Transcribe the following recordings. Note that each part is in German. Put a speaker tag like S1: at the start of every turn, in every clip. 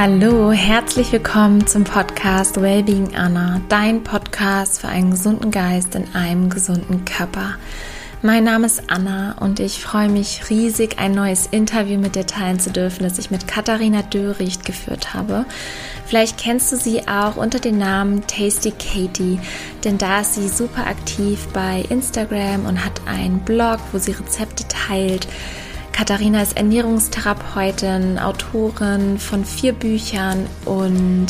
S1: Hallo, herzlich willkommen zum Podcast Wellbeing Anna, dein Podcast für einen gesunden Geist in einem gesunden Körper. Mein Name ist Anna und ich freue mich riesig, ein neues Interview mit dir teilen zu dürfen, das ich mit Katharina Döricht geführt habe. Vielleicht kennst du sie auch unter dem Namen Tasty Katie, denn da ist sie super aktiv bei Instagram und hat einen Blog, wo sie Rezepte teilt Katharina ist Ernährungstherapeutin, Autorin von vier Büchern und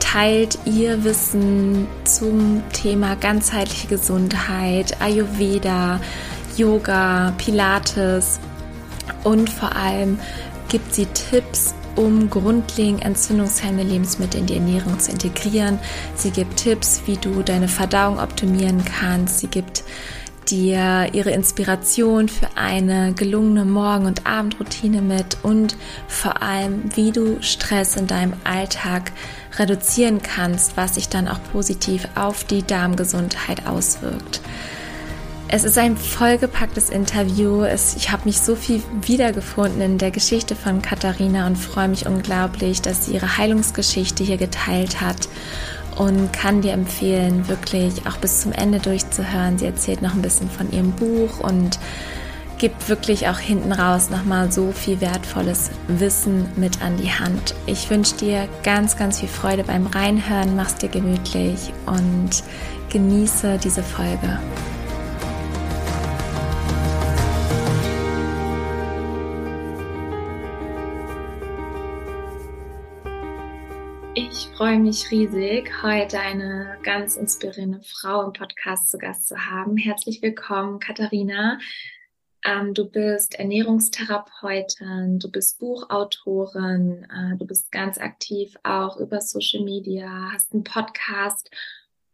S1: teilt ihr Wissen zum Thema ganzheitliche Gesundheit, Ayurveda, Yoga, Pilates und vor allem gibt sie Tipps, um grundlegend entzündungshemmende Lebensmittel in die Ernährung zu integrieren. Sie gibt Tipps, wie du deine Verdauung optimieren kannst. Sie gibt dir ihre Inspiration für eine gelungene Morgen- und Abendroutine mit und vor allem, wie du Stress in deinem Alltag reduzieren kannst, was sich dann auch positiv auf die Darmgesundheit auswirkt. Es ist ein vollgepacktes Interview. Es, ich habe mich so viel wiedergefunden in der Geschichte von Katharina und freue mich unglaublich, dass sie ihre Heilungsgeschichte hier geteilt hat und kann dir empfehlen, wirklich auch bis zum Ende durchzuhören. Sie erzählt noch ein bisschen von ihrem Buch und gibt wirklich auch hinten raus nochmal so viel wertvolles Wissen mit an die Hand. Ich wünsche dir ganz, ganz viel Freude beim Reinhören, mach's dir gemütlich und genieße diese Folge. Freue mich riesig, heute eine ganz inspirierende Frau im Podcast zu Gast zu haben. Herzlich willkommen, Katharina. Ähm, du bist Ernährungstherapeutin, du bist Buchautorin, äh, du bist ganz aktiv auch über Social Media, hast einen Podcast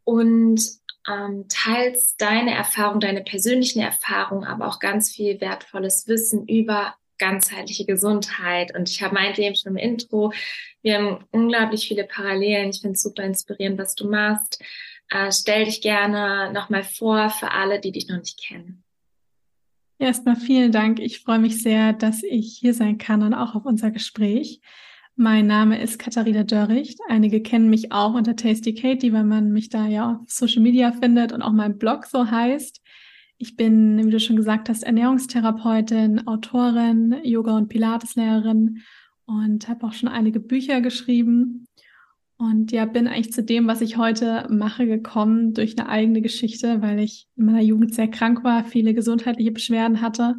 S1: und ähm, teilst deine Erfahrung, deine persönlichen Erfahrungen, aber auch ganz viel wertvolles Wissen über ganzheitliche Gesundheit. Und ich habe meinte eben schon im Intro, wir haben unglaublich viele Parallelen. Ich finde es super inspirierend, was du machst. Äh, stell dich gerne nochmal vor für alle, die dich noch nicht kennen.
S2: Erstmal vielen Dank. Ich freue mich sehr, dass ich hier sein kann und auch auf unser Gespräch. Mein Name ist Katharina Dörricht. Einige kennen mich auch unter Tasty Katie, weil man mich da ja auf Social Media findet und auch mein Blog so heißt. Ich bin, wie du schon gesagt hast, Ernährungstherapeutin, Autorin, Yoga- und Pilateslehrerin und habe auch schon einige Bücher geschrieben. Und ja, bin eigentlich zu dem, was ich heute mache, gekommen durch eine eigene Geschichte, weil ich in meiner Jugend sehr krank war, viele gesundheitliche Beschwerden hatte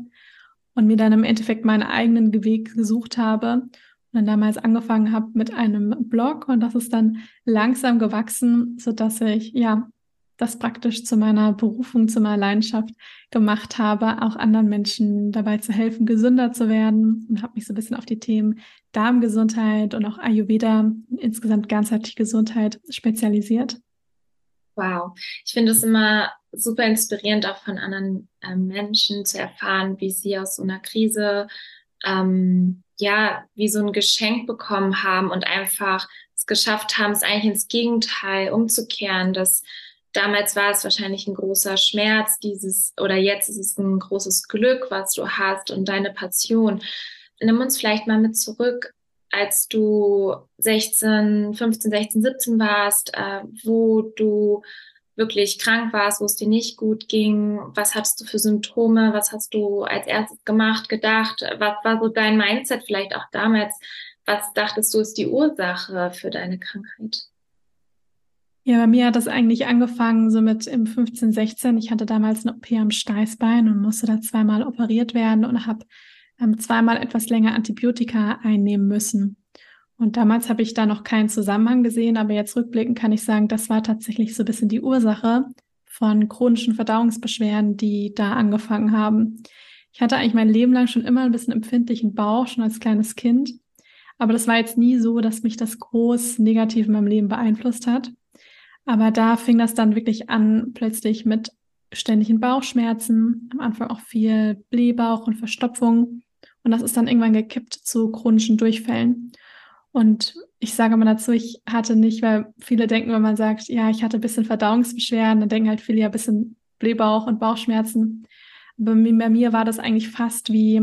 S2: und mir dann im Endeffekt meinen eigenen Weg gesucht habe und dann damals angefangen habe mit einem Blog und das ist dann langsam gewachsen, so dass ich ja das praktisch zu meiner Berufung, zu meiner Leidenschaft gemacht habe, auch anderen Menschen dabei zu helfen, gesünder zu werden und habe mich so ein bisschen auf die Themen Darmgesundheit und auch Ayurveda, insgesamt ganzheitliche Gesundheit spezialisiert.
S1: Wow, ich finde es immer super inspirierend, auch von anderen äh, Menschen zu erfahren, wie sie aus so einer Krise ähm, ja wie so ein Geschenk bekommen haben und einfach es geschafft haben, es eigentlich ins Gegenteil umzukehren, dass damals war es wahrscheinlich ein großer Schmerz, dieses, oder jetzt ist es ein großes Glück, was du hast und deine Passion. Nimm uns vielleicht mal mit zurück, als du 16, 15, 16, 17 warst, äh, wo du wirklich krank warst, wo es dir nicht gut ging. Was hattest du für Symptome? Was hast du als erstes gemacht, gedacht? Was war so dein Mindset vielleicht auch damals? Was dachtest du ist die Ursache für deine Krankheit?
S2: Ja, bei mir hat das eigentlich angefangen so mit im 15, 16. Ich hatte damals eine OP am Steißbein und musste da zweimal operiert werden und habe ähm, zweimal etwas länger Antibiotika einnehmen müssen. Und damals habe ich da noch keinen Zusammenhang gesehen, aber jetzt rückblickend kann ich sagen, das war tatsächlich so ein bisschen die Ursache von chronischen Verdauungsbeschwerden, die da angefangen haben. Ich hatte eigentlich mein Leben lang schon immer ein bisschen empfindlichen Bauch, schon als kleines Kind. Aber das war jetzt nie so, dass mich das groß negativ in meinem Leben beeinflusst hat. Aber da fing das dann wirklich an, plötzlich mit ständigen Bauchschmerzen, am Anfang auch viel Blähbauch und Verstopfung. Und das ist dann irgendwann gekippt zu chronischen Durchfällen. Und ich sage mal dazu, ich hatte nicht, weil viele denken, wenn man sagt, ja, ich hatte ein bisschen Verdauungsbeschwerden, dann denken halt viele ja ein bisschen Blähbauch und Bauchschmerzen. Aber bei mir war das eigentlich fast wie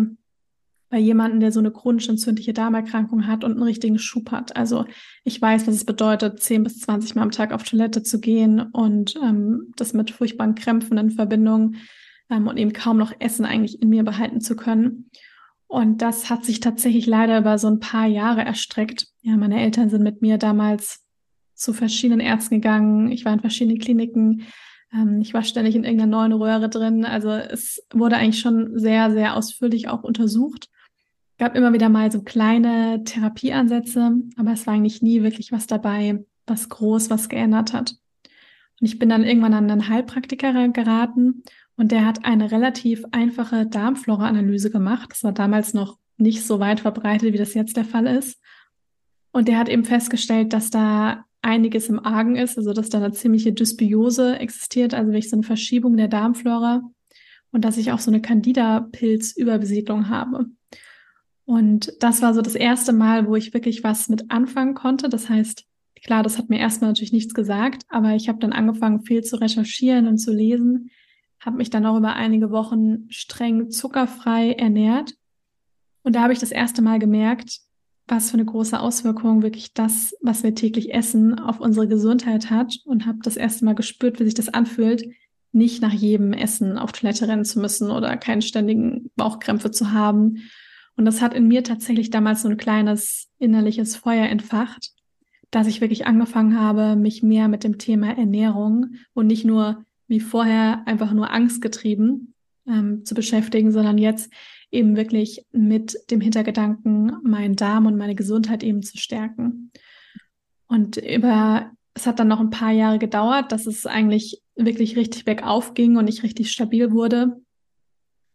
S2: bei jemandem, der so eine chronisch entzündliche Darmerkrankung hat und einen richtigen Schub hat. Also ich weiß, was es bedeutet, 10 bis 20 Mal am Tag auf Toilette zu gehen und ähm, das mit furchtbaren Krämpfen in Verbindung ähm, und eben kaum noch Essen eigentlich in mir behalten zu können. Und das hat sich tatsächlich leider über so ein paar Jahre erstreckt. Ja, meine Eltern sind mit mir damals zu verschiedenen Ärzten gegangen. Ich war in verschiedenen Kliniken. Ähm, ich war ständig in irgendeiner neuen Röhre drin. Also es wurde eigentlich schon sehr, sehr ausführlich auch untersucht gab immer wieder mal so kleine Therapieansätze, aber es war eigentlich nie wirklich was dabei, was groß was geändert hat. Und ich bin dann irgendwann an einen Heilpraktiker geraten und der hat eine relativ einfache Darmflora-Analyse gemacht. Das war damals noch nicht so weit verbreitet, wie das jetzt der Fall ist. Und der hat eben festgestellt, dass da einiges im Argen ist, also dass da eine ziemliche Dysbiose existiert, also wirklich so eine Verschiebung der Darmflora und dass ich auch so eine Candida-Pilz-Überbesiedlung habe. Und das war so das erste Mal, wo ich wirklich was mit anfangen konnte. Das heißt, klar, das hat mir erstmal natürlich nichts gesagt, aber ich habe dann angefangen, viel zu recherchieren und zu lesen, habe mich dann auch über einige Wochen streng zuckerfrei ernährt. Und da habe ich das erste Mal gemerkt, was für eine große Auswirkung wirklich das, was wir täglich essen, auf unsere Gesundheit hat und habe das erste Mal gespürt, wie sich das anfühlt, nicht nach jedem Essen auf Toilette rennen zu müssen oder keinen ständigen Bauchkrämpfe zu haben und das hat in mir tatsächlich damals so ein kleines innerliches Feuer entfacht, dass ich wirklich angefangen habe, mich mehr mit dem Thema Ernährung und nicht nur wie vorher einfach nur angstgetrieben ähm, zu beschäftigen, sondern jetzt eben wirklich mit dem Hintergedanken, meinen Darm und meine Gesundheit eben zu stärken. Und über, es hat dann noch ein paar Jahre gedauert, dass es eigentlich wirklich richtig bergauf ging und ich richtig stabil wurde.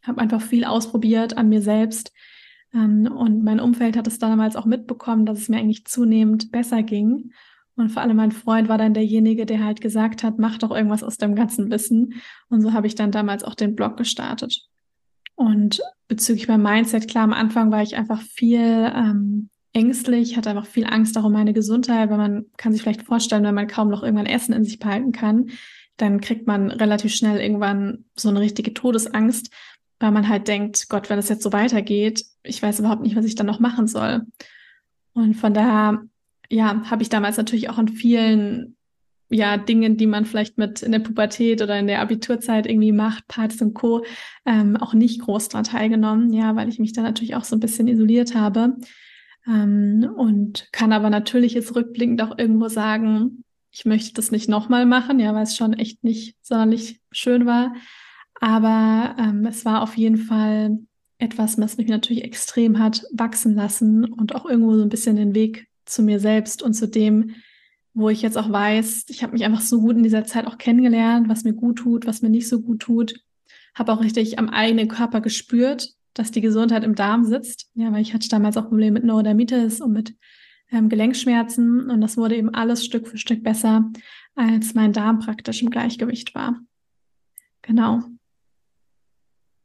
S2: Habe einfach viel ausprobiert an mir selbst, und mein Umfeld hat es damals auch mitbekommen, dass es mir eigentlich zunehmend besser ging. Und vor allem mein Freund war dann derjenige, der halt gesagt hat, mach doch irgendwas aus dem ganzen Wissen. Und so habe ich dann damals auch den Blog gestartet. Und bezüglich meinem Mindset, klar, am Anfang war ich einfach viel ähm, ängstlich, hatte einfach viel Angst auch um meine Gesundheit, weil man kann sich vielleicht vorstellen, wenn man kaum noch irgendwann Essen in sich behalten kann, dann kriegt man relativ schnell irgendwann so eine richtige Todesangst weil man halt denkt, Gott, wenn es jetzt so weitergeht, ich weiß überhaupt nicht, was ich dann noch machen soll. Und von daher, ja, habe ich damals natürlich auch an vielen ja, Dingen, die man vielleicht mit in der Pubertät oder in der Abiturzeit irgendwie macht, Partys und Co., ähm, auch nicht groß daran teilgenommen, ja, weil ich mich da natürlich auch so ein bisschen isoliert habe. Ähm, und kann aber natürlich jetzt rückblickend auch irgendwo sagen, ich möchte das nicht nochmal machen, ja, weil es schon echt nicht sonderlich schön war. Aber ähm, es war auf jeden Fall etwas, was mich natürlich extrem hat wachsen lassen und auch irgendwo so ein bisschen den Weg zu mir selbst und zu dem, wo ich jetzt auch weiß, ich habe mich einfach so gut in dieser Zeit auch kennengelernt, was mir gut tut, was mir nicht so gut tut. Habe auch richtig am eigenen Körper gespürt, dass die Gesundheit im Darm sitzt. Ja, weil ich hatte damals auch Probleme mit Neurodermitis und mit ähm, Gelenkschmerzen und das wurde eben alles Stück für Stück besser, als mein Darm praktisch im Gleichgewicht war. Genau.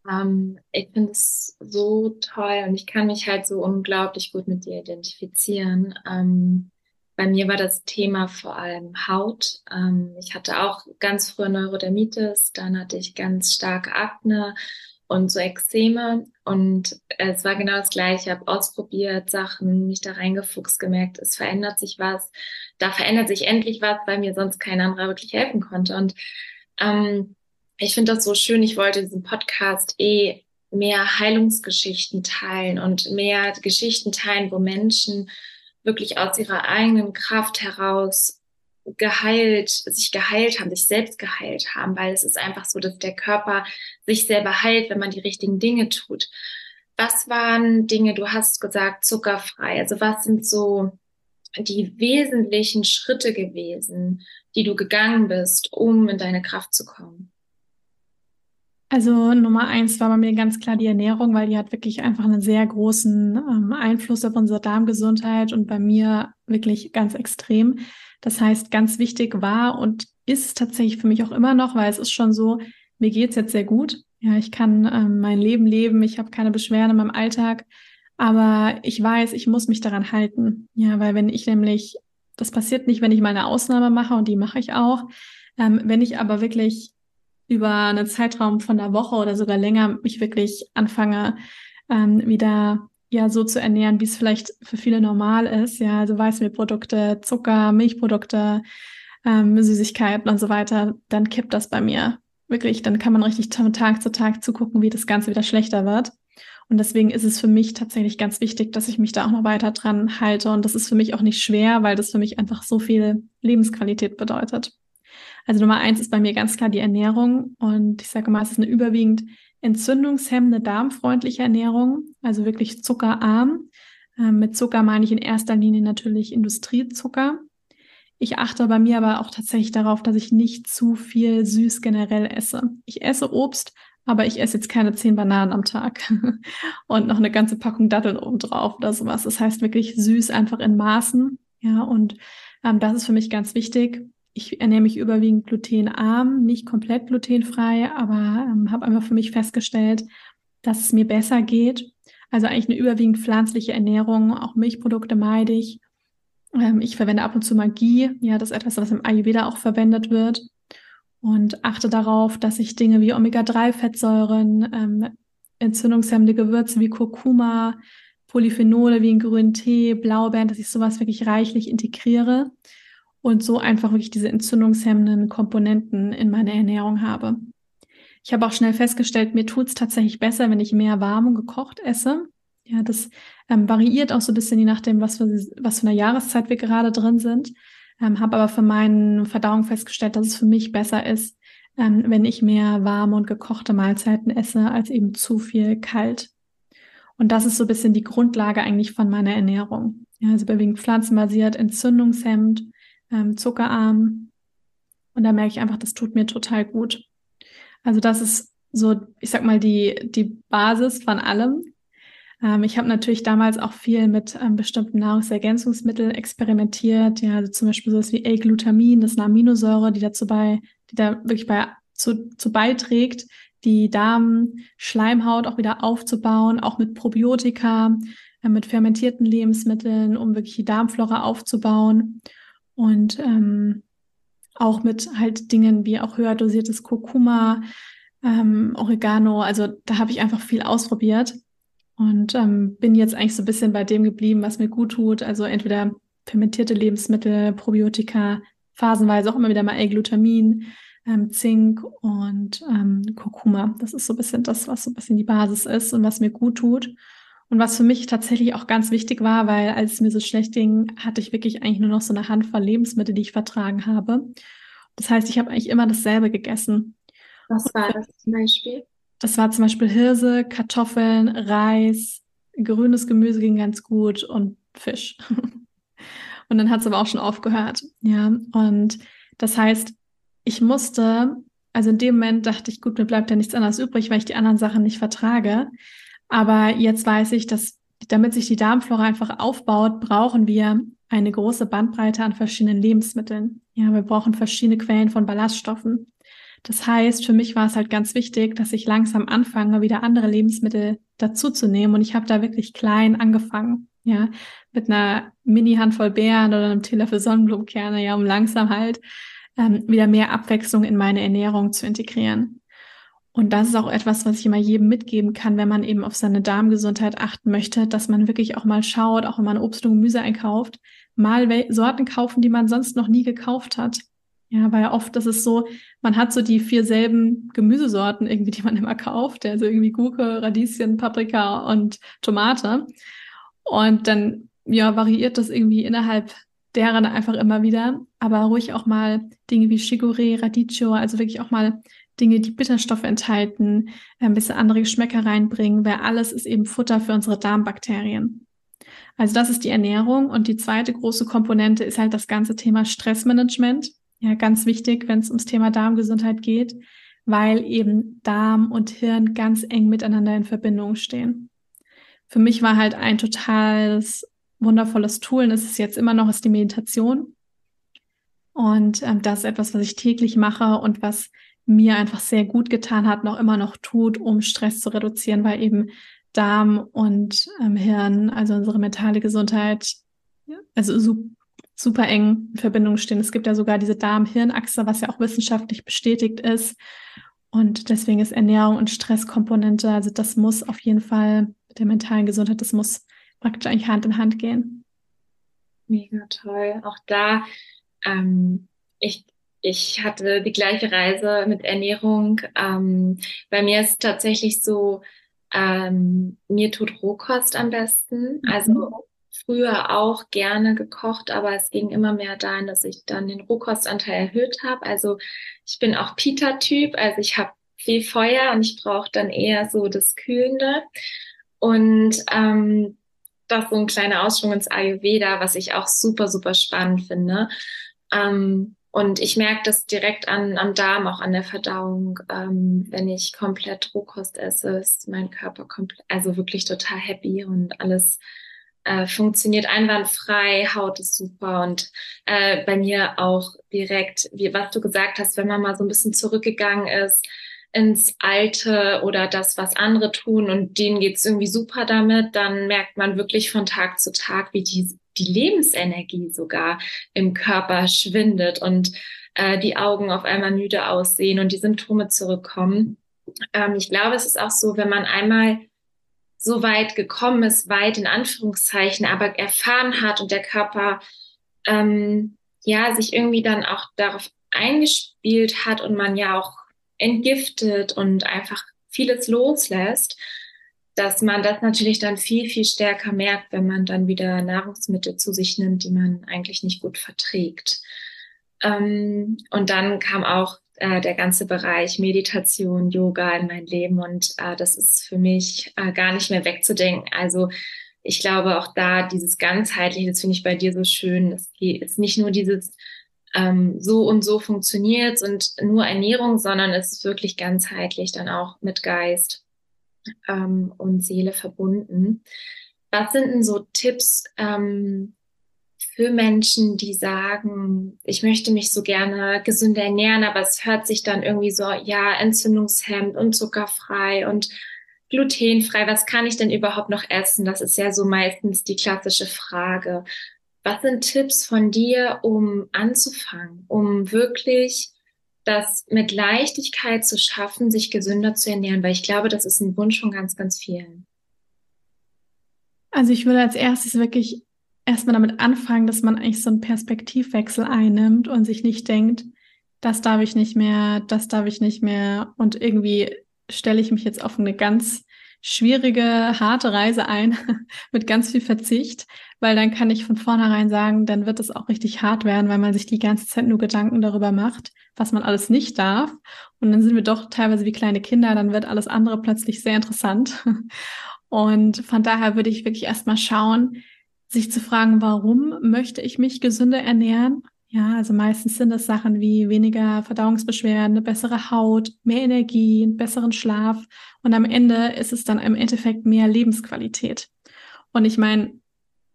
S1: Ähm, ich finde es so toll und ich kann mich halt so unglaublich gut mit dir identifizieren. Ähm, bei mir war das Thema vor allem Haut. Ähm, ich hatte auch ganz früh Neurodermitis, dann hatte ich ganz starke Akne und so Ekzeme und es war genau das Gleiche. Ich habe ausprobiert Sachen, mich da reingefuchst, gemerkt, es verändert sich was. Da verändert sich endlich was, weil mir sonst kein anderer wirklich helfen konnte und ähm, ich finde das so schön. Ich wollte diesen Podcast eh mehr Heilungsgeschichten teilen und mehr Geschichten teilen, wo Menschen wirklich aus ihrer eigenen Kraft heraus geheilt, sich geheilt haben, sich selbst geheilt haben, weil es ist einfach so, dass der Körper sich selber heilt, wenn man die richtigen Dinge tut. Was waren Dinge, du hast gesagt, zuckerfrei, also was sind so die wesentlichen Schritte gewesen, die du gegangen bist, um in deine Kraft zu kommen?
S2: Also Nummer eins war bei mir ganz klar die Ernährung, weil die hat wirklich einfach einen sehr großen ähm, Einfluss auf unsere Darmgesundheit und bei mir wirklich ganz extrem. Das heißt, ganz wichtig war und ist tatsächlich für mich auch immer noch, weil es ist schon so, mir geht's jetzt sehr gut. Ja, ich kann ähm, mein Leben leben, ich habe keine Beschwerden in meinem Alltag, aber ich weiß, ich muss mich daran halten. Ja, weil wenn ich nämlich, das passiert nicht, wenn ich mal eine Ausnahme mache und die mache ich auch, ähm, wenn ich aber wirklich über einen Zeitraum von einer Woche oder sogar länger mich wirklich anfange, ähm, wieder ja so zu ernähren, wie es vielleicht für viele normal ist. Ja, also Weißmehlprodukte, Zucker, Milchprodukte, ähm, Süßigkeiten und so weiter, dann kippt das bei mir. Wirklich, dann kann man richtig von Tag zu Tag zugucken, wie das Ganze wieder schlechter wird. Und deswegen ist es für mich tatsächlich ganz wichtig, dass ich mich da auch noch weiter dran halte. Und das ist für mich auch nicht schwer, weil das für mich einfach so viel Lebensqualität bedeutet. Also Nummer eins ist bei mir ganz klar die Ernährung. Und ich sage mal, es ist eine überwiegend entzündungshemmende, darmfreundliche Ernährung, also wirklich zuckerarm. Ähm, mit Zucker meine ich in erster Linie natürlich Industriezucker. Ich achte bei mir aber auch tatsächlich darauf, dass ich nicht zu viel süß generell esse. Ich esse Obst, aber ich esse jetzt keine zehn Bananen am Tag und noch eine ganze Packung Datteln obendrauf oder sowas. Das heißt wirklich süß einfach in Maßen. Ja, und ähm, das ist für mich ganz wichtig. Ich ernähre mich überwiegend glutenarm, nicht komplett glutenfrei, aber ähm, habe einfach für mich festgestellt, dass es mir besser geht. Also eigentlich eine überwiegend pflanzliche Ernährung, auch Milchprodukte meide ich. Ähm, ich verwende ab und zu Magie, ja, das ist etwas, was im Ayurveda auch verwendet wird. Und achte darauf, dass ich Dinge wie Omega-3-Fettsäuren, ähm, entzündungshemmende Gewürze wie Kurkuma, Polyphenole wie in grünen Tee, Blaubeeren, dass ich sowas wirklich reichlich integriere und so einfach wirklich diese entzündungshemmenden Komponenten in meiner Ernährung habe. Ich habe auch schnell festgestellt, mir tut es tatsächlich besser, wenn ich mehr warm und gekocht esse. Ja, das ähm, variiert auch so ein bisschen je nachdem, was für, was für eine Jahreszeit wir gerade drin sind. Ähm, habe aber für meinen Verdauung festgestellt, dass es für mich besser ist, ähm, wenn ich mehr warme und gekochte Mahlzeiten esse, als eben zu viel kalt. Und das ist so ein bisschen die Grundlage eigentlich von meiner Ernährung. Ja, also überwiegend pflanzenbasiert, entzündungshemmend, ähm, zuckerarm. Und da merke ich einfach, das tut mir total gut. Also das ist so, ich sag mal, die, die Basis von allem. Ähm, ich habe natürlich damals auch viel mit ähm, bestimmten Nahrungsergänzungsmitteln experimentiert, ja, also zum Beispiel sowas wie L-Glutamin, das ist eine Aminosäure, die dazu bei, die da wirklich bei zu, zu beiträgt, die Darmschleimhaut auch wieder aufzubauen, auch mit Probiotika, äh, mit fermentierten Lebensmitteln, um wirklich die Darmflora aufzubauen und ähm, auch mit halt Dingen wie auch höher dosiertes Kurkuma, ähm, Oregano. Also da habe ich einfach viel ausprobiert und ähm, bin jetzt eigentlich so ein bisschen bei dem geblieben, was mir gut tut. Also entweder fermentierte Lebensmittel, Probiotika, phasenweise auch immer wieder mal L-Glutamin, ähm, Zink und ähm, Kurkuma. Das ist so ein bisschen das, was so ein bisschen die Basis ist und was mir gut tut. Und was für mich tatsächlich auch ganz wichtig war, weil als es mir so schlecht ging, hatte ich wirklich eigentlich nur noch so eine Handvoll Lebensmittel, die ich vertragen habe. Das heißt, ich habe eigentlich immer dasselbe gegessen.
S1: Was war das zum Beispiel?
S2: Das war zum Beispiel Hirse, Kartoffeln, Reis, grünes Gemüse ging ganz gut und Fisch. und dann hat es aber auch schon aufgehört. Ja, und das heißt, ich musste, also in dem Moment dachte ich, gut, mir bleibt ja nichts anderes übrig, weil ich die anderen Sachen nicht vertrage. Aber jetzt weiß ich, dass damit sich die Darmflora einfach aufbaut, brauchen wir eine große Bandbreite an verschiedenen Lebensmitteln. Ja, wir brauchen verschiedene Quellen von Ballaststoffen. Das heißt, für mich war es halt ganz wichtig, dass ich langsam anfange, wieder andere Lebensmittel dazuzunehmen. Und ich habe da wirklich klein angefangen, ja, mit einer Mini-Handvoll Beeren oder einem Teelöffel Sonnenblumenkerne, ja, um langsam halt ähm, wieder mehr Abwechslung in meine Ernährung zu integrieren. Und das ist auch etwas, was ich immer jedem mitgeben kann, wenn man eben auf seine Darmgesundheit achten möchte, dass man wirklich auch mal schaut, auch wenn man Obst und Gemüse einkauft, mal Sorten kaufen, die man sonst noch nie gekauft hat. Ja, weil oft ist es so, man hat so die vier selben Gemüsesorten irgendwie, die man immer kauft, also irgendwie Gurke, Radieschen, Paprika und Tomate. Und dann, ja, variiert das irgendwie innerhalb deren einfach immer wieder, aber ruhig auch mal Dinge wie Chicorée, Radicchio, also wirklich auch mal Dinge, die Bitterstoffe enthalten, ein bisschen andere Geschmäcker reinbringen, weil alles ist eben Futter für unsere Darmbakterien. Also das ist die Ernährung und die zweite große Komponente ist halt das ganze Thema Stressmanagement. Ja, ganz wichtig, wenn es ums Thema Darmgesundheit geht, weil eben Darm und Hirn ganz eng miteinander in Verbindung stehen. Für mich war halt ein totales wundervolles Tool und es ist jetzt immer noch ist die Meditation. Und ähm, das ist etwas, was ich täglich mache und was mir einfach sehr gut getan hat, noch immer noch tut, um Stress zu reduzieren, weil eben Darm und ähm, Hirn, also unsere mentale Gesundheit, also super super eng in Verbindung stehen. Es gibt ja sogar diese Darm-Hirn-Achse, was ja auch wissenschaftlich bestätigt ist. Und deswegen ist Ernährung und Stresskomponente, also das muss auf jeden Fall mit der mentalen Gesundheit. Das muss praktisch eigentlich Hand in Hand gehen.
S1: Mega toll. Auch da, ähm, ich, ich hatte die gleiche Reise mit Ernährung. Ähm, bei mir ist tatsächlich so, ähm, mir tut Rohkost am besten. Also mhm. früher auch gerne gekocht, aber es ging immer mehr dahin, dass ich dann den Rohkostanteil erhöht habe. Also ich bin auch Pita-Typ, also ich habe viel Feuer und ich brauche dann eher so das Kühlende. Und ähm, das so ein kleiner Ausschwung ins Ayurveda, was ich auch super, super spannend finde. Ähm, und ich merke das direkt an, am Darm, auch an der Verdauung. Ähm, wenn ich komplett Rohkost esse, ist mein Körper komplett, also wirklich total happy und alles äh, funktioniert einwandfrei, Haut ist super und äh, bei mir auch direkt, wie was du gesagt hast, wenn man mal so ein bisschen zurückgegangen ist, ins Alte oder das, was andere tun und denen geht's irgendwie super damit, dann merkt man wirklich von Tag zu Tag, wie die, die Lebensenergie sogar im Körper schwindet und äh, die Augen auf einmal müde aussehen und die Symptome zurückkommen. Ähm, ich glaube, es ist auch so, wenn man einmal so weit gekommen ist, weit in Anführungszeichen, aber erfahren hat und der Körper ähm, ja sich irgendwie dann auch darauf eingespielt hat und man ja auch entgiftet und einfach vieles loslässt, dass man das natürlich dann viel, viel stärker merkt, wenn man dann wieder Nahrungsmittel zu sich nimmt, die man eigentlich nicht gut verträgt. Ähm, und dann kam auch äh, der ganze Bereich Meditation, Yoga in mein Leben und äh, das ist für mich äh, gar nicht mehr wegzudenken. Also ich glaube auch da dieses ganzheitliche, das finde ich bei dir so schön. Es ist nicht nur dieses ähm, so und so funktioniert und nur Ernährung, sondern es ist wirklich ganzheitlich dann auch mit Geist ähm, und Seele verbunden. Was sind denn so Tipps ähm, für Menschen, die sagen, ich möchte mich so gerne gesünder ernähren, aber es hört sich dann irgendwie so, ja, entzündungshemd und zuckerfrei und glutenfrei, was kann ich denn überhaupt noch essen? Das ist ja so meistens die klassische Frage. Was sind Tipps von dir, um anzufangen, um wirklich das mit Leichtigkeit zu schaffen, sich gesünder zu ernähren? Weil ich glaube, das ist ein Wunsch von ganz, ganz vielen.
S2: Also ich würde als erstes wirklich erstmal damit anfangen, dass man eigentlich so einen Perspektivwechsel einnimmt und sich nicht denkt, das darf ich nicht mehr, das darf ich nicht mehr und irgendwie stelle ich mich jetzt auf eine ganz schwierige, harte Reise ein mit ganz viel Verzicht, weil dann kann ich von vornherein sagen, dann wird es auch richtig hart werden, weil man sich die ganze Zeit nur Gedanken darüber macht, was man alles nicht darf. Und dann sind wir doch teilweise wie kleine Kinder, dann wird alles andere plötzlich sehr interessant. Und von daher würde ich wirklich erstmal schauen, sich zu fragen, warum möchte ich mich gesünder ernähren? Ja, also meistens sind das Sachen wie weniger Verdauungsbeschwerden, eine bessere Haut, mehr Energie, einen besseren Schlaf. Und am Ende ist es dann im Endeffekt mehr Lebensqualität. Und ich meine,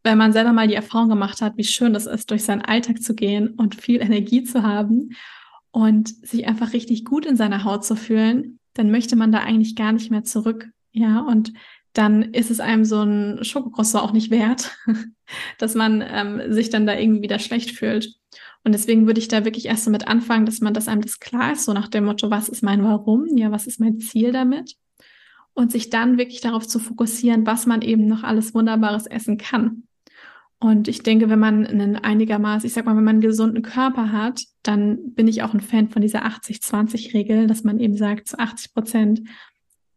S2: wenn man selber mal die Erfahrung gemacht hat, wie schön es ist, durch seinen Alltag zu gehen und viel Energie zu haben und sich einfach richtig gut in seiner Haut zu fühlen, dann möchte man da eigentlich gar nicht mehr zurück. Ja, und dann ist es einem so ein Schokokrosso auch nicht wert, dass man ähm, sich dann da irgendwie wieder schlecht fühlt. Und deswegen würde ich da wirklich erst damit anfangen, dass man, dass einem das klar ist, so nach dem Motto, was ist mein Warum? Ja, was ist mein Ziel damit? Und sich dann wirklich darauf zu fokussieren, was man eben noch alles Wunderbares essen kann. Und ich denke, wenn man einen einigermaßen, ich sag mal, wenn man einen gesunden Körper hat, dann bin ich auch ein Fan von dieser 80-20-Regel, dass man eben sagt, zu 80 Prozent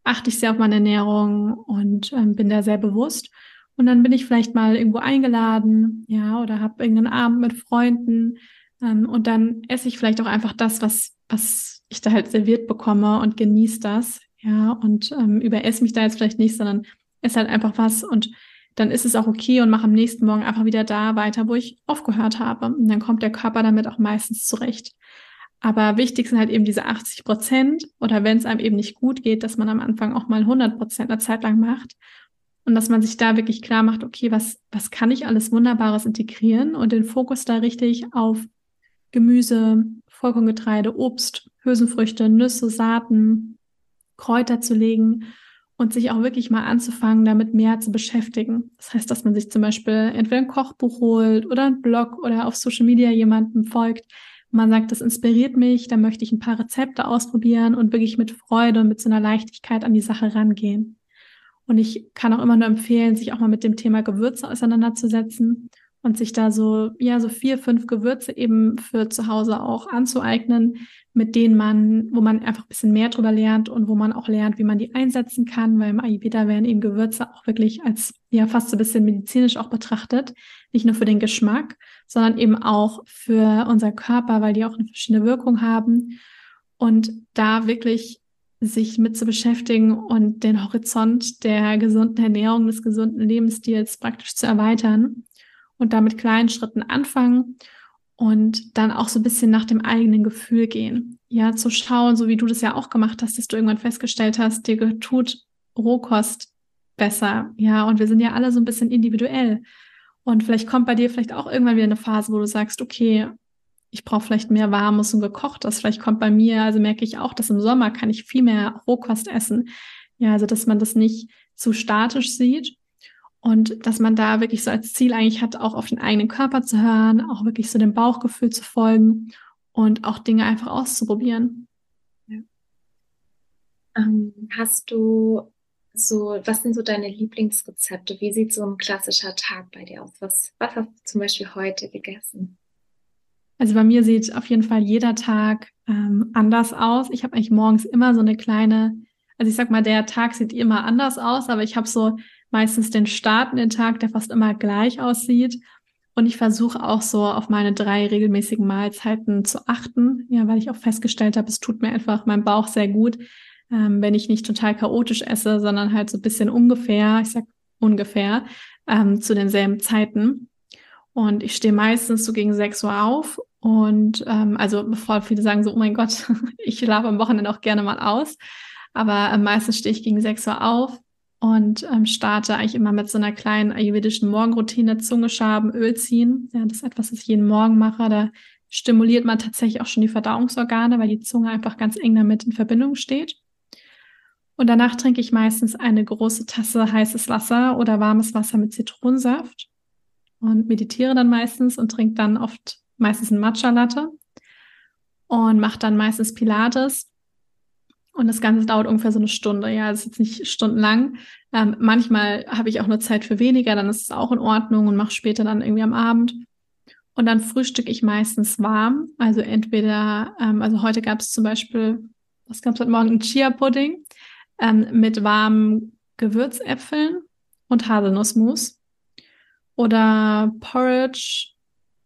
S2: achte ich sehr auf meine Ernährung und ähm, bin da sehr bewusst. Und dann bin ich vielleicht mal irgendwo eingeladen, ja, oder habe irgendeinen Abend mit Freunden. Ähm, und dann esse ich vielleicht auch einfach das, was, was ich da halt serviert bekomme und genieße das. Ja, und ähm, überesse mich da jetzt vielleicht nicht, sondern esse halt einfach was und dann ist es auch okay und mache am nächsten Morgen einfach wieder da weiter, wo ich aufgehört habe. Und dann kommt der Körper damit auch meistens zurecht. Aber wichtig sind halt eben diese 80 Prozent oder wenn es einem eben nicht gut geht, dass man am Anfang auch mal 100 Prozent eine Zeit lang macht und dass man sich da wirklich klar macht, okay, was, was kann ich alles Wunderbares integrieren und den Fokus da richtig auf Gemüse, Vollkorngetreide, Obst, Hülsenfrüchte, Nüsse, Saaten, Kräuter zu legen und sich auch wirklich mal anzufangen, damit mehr zu beschäftigen. Das heißt, dass man sich zum Beispiel entweder ein Kochbuch holt oder ein Blog oder auf Social Media jemandem folgt, man sagt, das inspiriert mich, da möchte ich ein paar Rezepte ausprobieren und wirklich mit Freude und mit so einer Leichtigkeit an die Sache rangehen. Und ich kann auch immer nur empfehlen, sich auch mal mit dem Thema Gewürze auseinanderzusetzen und sich da so, ja, so vier, fünf Gewürze eben für zu Hause auch anzueignen, mit denen man, wo man einfach ein bisschen mehr drüber lernt und wo man auch lernt, wie man die einsetzen kann, weil im Ayurveda werden eben Gewürze auch wirklich als, ja, fast so ein bisschen medizinisch auch betrachtet. Nicht nur für den Geschmack, sondern eben auch für unser Körper, weil die auch eine verschiedene Wirkung haben. Und da wirklich sich mit zu beschäftigen und den Horizont der gesunden Ernährung, des gesunden Lebensstils praktisch zu erweitern und da mit kleinen Schritten anfangen und dann auch so ein bisschen nach dem eigenen Gefühl gehen. Ja, zu schauen, so wie du das ja auch gemacht hast, dass du irgendwann festgestellt hast, dir tut Rohkost besser. Ja, und wir sind ja alle so ein bisschen individuell. Und vielleicht kommt bei dir vielleicht auch irgendwann wieder eine Phase, wo du sagst, okay, ich brauche vielleicht mehr Warmes und Gekochtes. Vielleicht kommt bei mir, also merke ich auch, dass im Sommer kann ich viel mehr Rohkost essen. Ja, also dass man das nicht zu statisch sieht und dass man da wirklich so als Ziel eigentlich hat, auch auf den eigenen Körper zu hören, auch wirklich so dem Bauchgefühl zu folgen und auch Dinge einfach auszuprobieren. Ja.
S1: Ähm, hast du so, was sind so deine Lieblingsrezepte? Wie sieht so ein klassischer Tag bei dir aus? Was, was hast du zum Beispiel heute gegessen?
S2: Also bei mir sieht auf jeden Fall jeder Tag ähm, anders aus. Ich habe eigentlich morgens immer so eine kleine, also ich sag mal, der Tag sieht immer anders aus, aber ich habe so meistens den Start in den Tag, der fast immer gleich aussieht. Und ich versuche auch so auf meine drei regelmäßigen Mahlzeiten zu achten, ja, weil ich auch festgestellt habe, es tut mir einfach meinem Bauch sehr gut, ähm, wenn ich nicht total chaotisch esse, sondern halt so ein bisschen ungefähr, ich sag ungefähr, ähm, zu denselben Zeiten. Und ich stehe meistens so gegen 6 Uhr auf und ähm, also bevor viele sagen so, oh mein Gott, ich schlafe am Wochenende auch gerne mal aus. Aber äh, meistens stehe ich gegen 6 Uhr auf und ähm, starte eigentlich immer mit so einer kleinen ayurvedischen Morgenroutine, Zunge schaben, Öl ziehen. Ja, das ist etwas, was ich jeden Morgen mache. Da stimuliert man tatsächlich auch schon die Verdauungsorgane, weil die Zunge einfach ganz eng damit in Verbindung steht. Und danach trinke ich meistens eine große Tasse heißes Wasser oder warmes Wasser mit Zitronensaft und meditiere dann meistens und trinke dann oft meistens ein Matcha-Latte und mache dann meistens Pilates. Und das Ganze dauert ungefähr so eine Stunde. Ja, das ist jetzt nicht stundenlang. Ähm, manchmal habe ich auch nur Zeit für weniger, dann ist es auch in Ordnung und mache später dann irgendwie am Abend. Und dann frühstücke ich meistens warm. Also entweder, ähm, also heute gab es zum Beispiel, was gab es heute Morgen? Ein Chia-Pudding ähm, mit warmen Gewürzäpfeln und Haselnussmus. Oder Porridge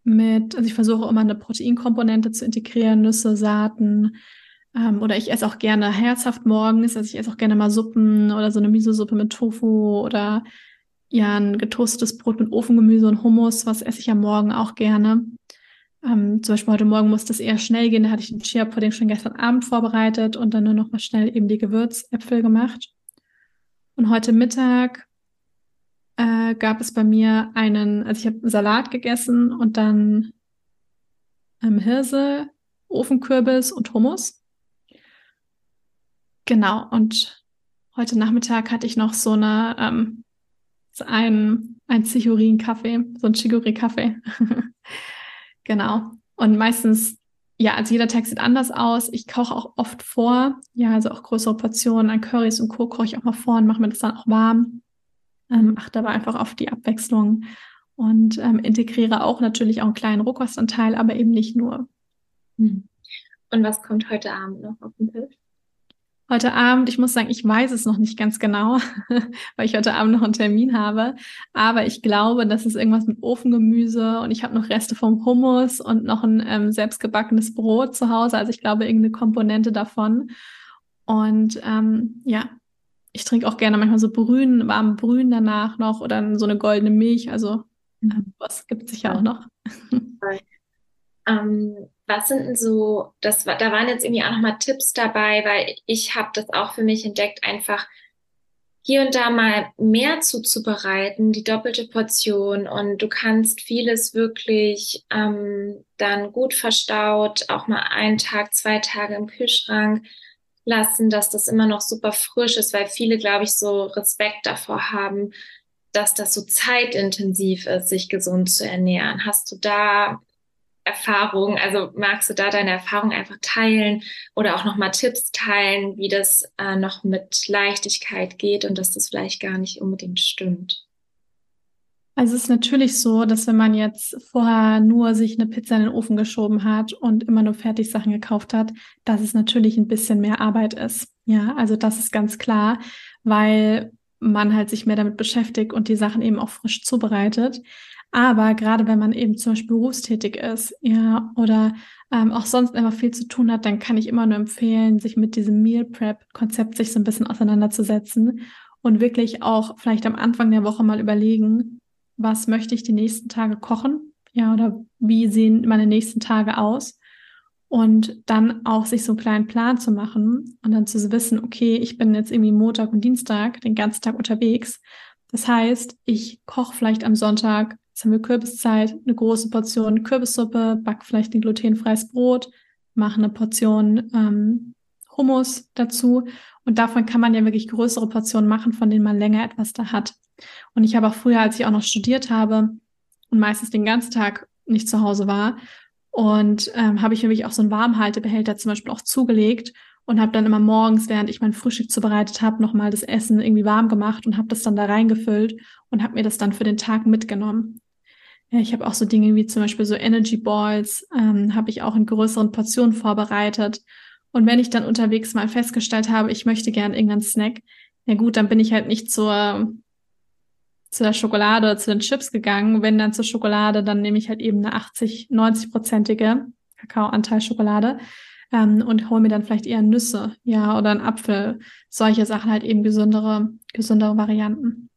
S2: mit, also ich versuche immer eine Proteinkomponente zu integrieren, Nüsse, Saaten. Ähm, oder ich esse auch gerne herzhaft morgens, also ich esse auch gerne mal Suppen oder so eine Miso-Suppe mit Tofu oder ja, ein getoastetes Brot mit Ofengemüse und Hummus, was esse ich am Morgen auch gerne. Ähm, zum Beispiel heute Morgen musste es eher schnell gehen, da hatte ich den Chia-Pudding schon gestern Abend vorbereitet und dann nur noch mal schnell eben die Gewürzäpfel gemacht. Und heute Mittag äh, gab es bei mir einen, also ich habe Salat gegessen und dann ähm, Hirse, Ofenkürbis und Hummus. Genau, und heute Nachmittag hatte ich noch so eine, ähm, ein, ein Zichurin-Kaffee, so ein Chiguri-Kaffee. genau. Und meistens, ja, also jeder Tag sieht anders aus. Ich koche auch oft vor, ja, also auch größere Portionen an Currys und Co. koche ich auch mal vor und mache mir das dann auch warm. Ähm, achte aber einfach auf die Abwechslung und ähm, integriere auch natürlich auch einen kleinen Rohkostanteil, aber eben nicht nur.
S1: Hm. Und was kommt heute Abend noch auf den Tisch?
S2: Heute Abend, ich muss sagen, ich weiß es noch nicht ganz genau, weil ich heute Abend noch einen Termin habe. Aber ich glaube, das ist irgendwas mit Ofengemüse und ich habe noch Reste vom Hummus und noch ein ähm, selbstgebackenes Brot zu Hause. Also ich glaube, irgendeine Komponente davon. Und ähm, ja, ich trinke auch gerne manchmal so Brühen, warme Brühen danach noch oder so eine goldene Milch. Also mhm. was gibt es sicher auch noch.
S1: Ähm, was sind denn so, das da waren jetzt irgendwie auch nochmal Tipps dabei, weil ich habe das auch für mich entdeckt, einfach hier und da mal mehr zuzubereiten, die doppelte Portion und du kannst vieles wirklich ähm, dann gut verstaut, auch mal einen Tag, zwei Tage im Kühlschrank lassen, dass das immer noch super frisch ist, weil viele, glaube ich, so Respekt davor haben, dass das so zeitintensiv ist, sich gesund zu ernähren. Hast du da Erfahrung? Also magst du da deine Erfahrung einfach teilen oder auch nochmal Tipps teilen, wie das äh, noch mit Leichtigkeit geht und dass das vielleicht gar nicht unbedingt stimmt?
S2: Also es ist natürlich so, dass wenn man jetzt vorher nur sich eine Pizza in den Ofen geschoben hat und immer nur Fertigsachen gekauft hat, dass es natürlich ein bisschen mehr Arbeit ist. Ja, also das ist ganz klar, weil man halt sich mehr damit beschäftigt und die Sachen eben auch frisch zubereitet. Aber gerade wenn man eben zum Beispiel berufstätig ist, ja, oder ähm, auch sonst immer viel zu tun hat, dann kann ich immer nur empfehlen, sich mit diesem Meal Prep Konzept sich so ein bisschen auseinanderzusetzen und wirklich auch vielleicht am Anfang der Woche mal überlegen, was möchte ich die nächsten Tage kochen? Ja, oder wie sehen meine nächsten Tage aus? Und dann auch sich so einen kleinen Plan zu machen und dann zu wissen, okay, ich bin jetzt irgendwie Montag und Dienstag den ganzen Tag unterwegs. Das heißt, ich koche vielleicht am Sonntag, jetzt haben wir Kürbiszeit, eine große Portion Kürbissuppe, back vielleicht ein glutenfreies Brot, mache eine Portion ähm, Hummus dazu. Und davon kann man ja wirklich größere Portionen machen, von denen man länger etwas da hat. Und ich habe auch früher, als ich auch noch studiert habe und meistens den ganzen Tag nicht zu Hause war, und ähm, habe ich nämlich auch so einen Warmhaltebehälter zum Beispiel auch zugelegt und habe dann immer morgens, während ich mein Frühstück zubereitet habe, nochmal das Essen irgendwie warm gemacht und habe das dann da reingefüllt und habe mir das dann für den Tag mitgenommen. Ja, ich habe auch so Dinge wie zum Beispiel so Energy Balls, ähm, habe ich auch in größeren Portionen vorbereitet. Und wenn ich dann unterwegs mal festgestellt habe, ich möchte gern irgendeinen Snack, ja gut, dann bin ich halt nicht zur zu der Schokolade oder zu den Chips gegangen. Wenn dann zur Schokolade, dann nehme ich halt eben eine 80, 90-prozentige Kakaoanteil Schokolade ähm, und hole mir dann vielleicht eher Nüsse, ja, oder einen Apfel. Solche Sachen halt eben gesündere, gesündere Varianten.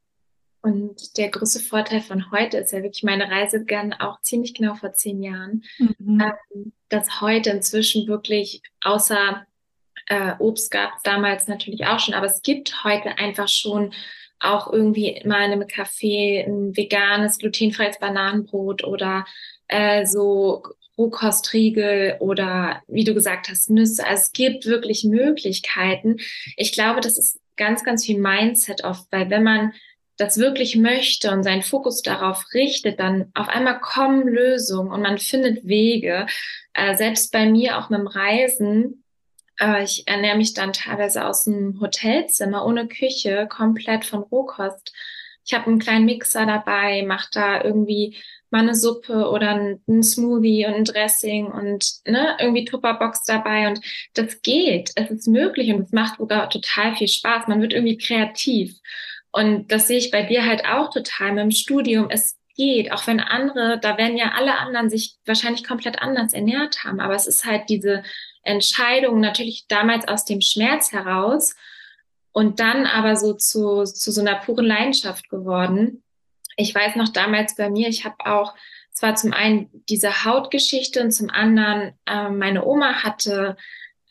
S1: Und der größte Vorteil von heute ist ja wirklich, meine Reise begann auch ziemlich genau vor zehn Jahren, mhm. ähm, dass heute inzwischen wirklich außer äh, Obst gab es damals natürlich auch schon, aber es gibt heute einfach schon auch irgendwie mal in einem Café ein veganes, glutenfreies Bananenbrot oder äh, so Rohkostriegel oder wie du gesagt hast, Nüsse. Also es gibt wirklich Möglichkeiten. Ich glaube, das ist ganz, ganz viel Mindset oft, weil wenn man das wirklich möchte und seinen Fokus darauf richtet, dann auf einmal kommen Lösungen und man findet Wege. Äh, selbst bei mir auch mit dem Reisen, äh, ich ernähre mich dann teilweise aus dem Hotelzimmer ohne Küche, komplett von Rohkost. Ich habe einen kleinen Mixer dabei, mache da irgendwie mal eine Suppe oder ein, Smoothie und ein Dressing und ne, irgendwie Tupperbox dabei und das geht, es ist möglich und es macht sogar total viel Spaß. Man wird irgendwie kreativ und das sehe ich bei dir halt auch total mit dem Studium. Es geht, auch wenn andere, da werden ja alle anderen sich wahrscheinlich komplett anders ernährt haben, aber es ist halt diese Entscheidung natürlich damals aus dem Schmerz heraus und dann aber so zu, zu so einer puren Leidenschaft geworden. Ich weiß noch damals bei mir, ich habe auch zwar zum einen diese Hautgeschichte und zum anderen äh, meine Oma hatte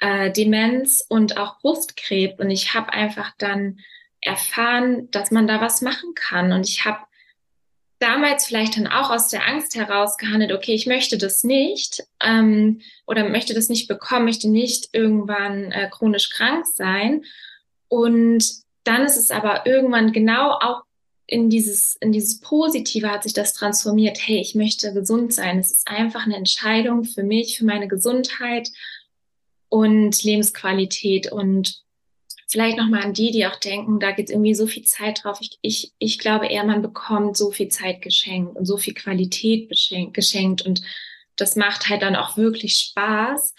S1: äh, Demenz und auch Brustkrebs und ich habe einfach dann erfahren, dass man da was machen kann und ich habe damals vielleicht dann auch aus der Angst heraus gehandelt, okay, ich möchte das nicht ähm, oder möchte das nicht bekommen, möchte nicht irgendwann äh, chronisch krank sein. Und dann ist es aber irgendwann genau auch in dieses, in dieses Positive hat sich das transformiert. Hey, ich möchte gesund sein. Es ist einfach eine Entscheidung für mich, für meine Gesundheit und Lebensqualität. Und vielleicht nochmal an die, die auch denken, da geht irgendwie so viel Zeit drauf. Ich, ich, ich glaube eher, man bekommt so viel Zeit geschenkt und so viel Qualität geschenkt und das macht halt dann auch wirklich Spaß.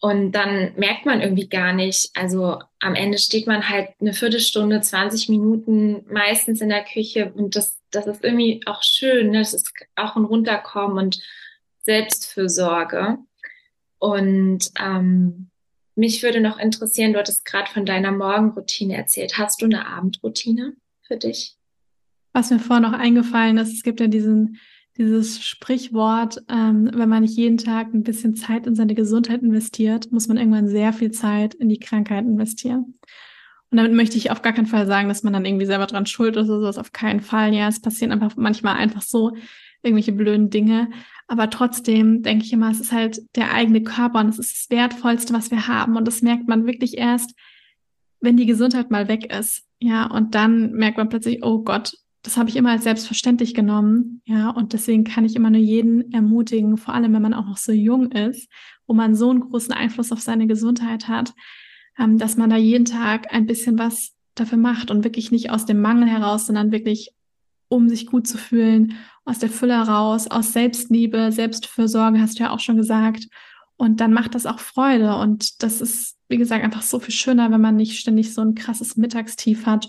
S1: Und dann merkt man irgendwie gar nicht, also am Ende steht man halt eine Viertelstunde, 20 Minuten meistens in der Küche und das, das ist irgendwie auch schön. Ne? Das ist auch ein Runterkommen und Selbstfürsorge. Und ähm, mich würde noch interessieren, du hattest gerade von deiner Morgenroutine erzählt. Hast du eine Abendroutine für dich?
S2: Was mir vorher noch eingefallen ist, es gibt ja diesen, dieses Sprichwort, ähm, wenn man nicht jeden Tag ein bisschen Zeit in seine Gesundheit investiert, muss man irgendwann sehr viel Zeit in die Krankheit investieren. Und damit möchte ich auf gar keinen Fall sagen, dass man dann irgendwie selber dran schuld ist oder sowas. Auf keinen Fall. Ja, es passieren einfach manchmal einfach so irgendwelche blöden Dinge. Aber trotzdem denke ich immer, es ist halt der eigene Körper und es ist das Wertvollste, was wir haben. Und das merkt man wirklich erst, wenn die Gesundheit mal weg ist. Ja, und dann merkt man plötzlich, oh Gott, das habe ich immer als selbstverständlich genommen. Ja, und deswegen kann ich immer nur jeden ermutigen, vor allem wenn man auch noch so jung ist, wo man so einen großen Einfluss auf seine Gesundheit hat, ähm, dass man da jeden Tag ein bisschen was dafür macht und wirklich nicht aus dem Mangel heraus, sondern wirklich um sich gut zu fühlen, aus der Fülle heraus, aus Selbstliebe, Selbstfürsorge, hast du ja auch schon gesagt. Und dann macht das auch Freude. Und das ist, wie gesagt, einfach so viel schöner, wenn man nicht ständig so ein krasses Mittagstief hat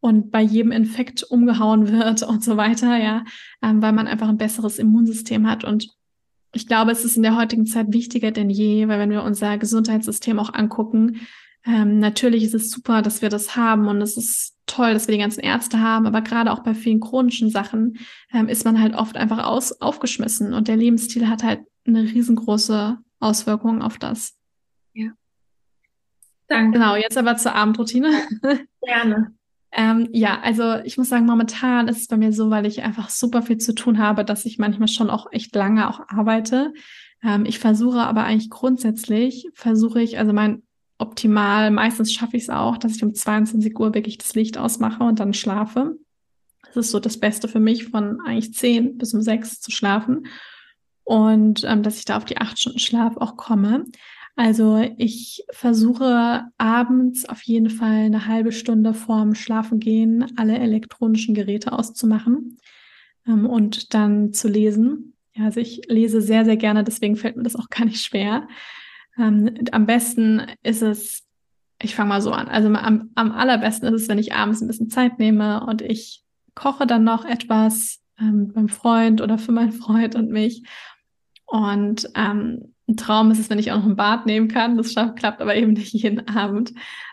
S2: und bei jedem Infekt umgehauen wird und so weiter, ja, ähm, weil man einfach ein besseres Immunsystem hat. Und ich glaube, es ist in der heutigen Zeit wichtiger denn je, weil wenn wir unser Gesundheitssystem auch angucken, ähm, natürlich ist es super, dass wir das haben und es ist toll, dass wir die ganzen Ärzte haben, aber gerade auch bei vielen chronischen Sachen ähm, ist man halt oft einfach aus, aufgeschmissen und der Lebensstil hat halt eine riesengroße Auswirkung auf das.
S1: Ja.
S2: Danke. Genau, jetzt aber zur Abendroutine.
S1: Gerne.
S2: Ähm, ja, also ich muss sagen, momentan ist es bei mir so, weil ich einfach super viel zu tun habe, dass ich manchmal schon auch echt lange auch arbeite. Ähm, ich versuche aber eigentlich grundsätzlich, versuche ich, also mein optimal, meistens schaffe ich es auch, dass ich um 22 Uhr wirklich das Licht ausmache und dann schlafe. Das ist so das Beste für mich, von eigentlich 10 bis um 6 zu schlafen. Und ähm, dass ich da auf die 8 Stunden Schlaf auch komme. Also ich versuche abends auf jeden Fall eine halbe Stunde vorm Schlafengehen alle elektronischen Geräte auszumachen ähm, und dann zu lesen. Ja, also ich lese sehr, sehr gerne, deswegen fällt mir das auch gar nicht schwer. Ähm, am besten ist es, ich fange mal so an, also am, am allerbesten ist es, wenn ich abends ein bisschen Zeit nehme und ich koche dann noch etwas ähm, beim Freund oder für meinen Freund und mich. Und ähm, ein Traum ist es, wenn ich auch noch ein Bad nehmen kann. Das schafft, klappt aber eben nicht jeden Abend.